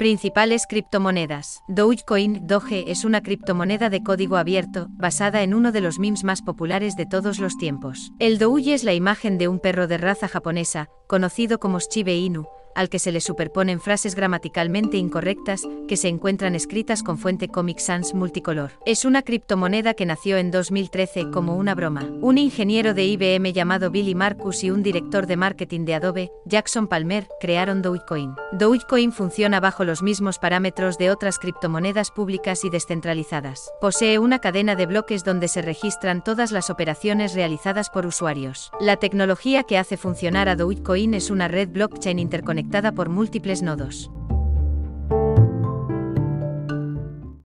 Principales criptomonedas. Dogecoin Doge es una criptomoneda de código abierto, basada en uno de los memes más populares de todos los tiempos. El Doge es la imagen de un perro de raza japonesa, conocido como Shiba Inu, al que se le superponen frases gramaticalmente incorrectas que se encuentran escritas con fuente Comic Sans multicolor. Es una criptomoneda que nació en 2013 como una broma. Un ingeniero de IBM llamado Billy Marcus y un director de marketing de Adobe, Jackson Palmer, crearon Dogecoin. Dogecoin funciona bajo los mismos parámetros de otras criptomonedas públicas y descentralizadas. Posee una cadena de bloques donde se registran todas las operaciones realizadas por usuarios. La tecnología que hace funcionar a Dogecoin es una red blockchain interconectada por múltiples nodos.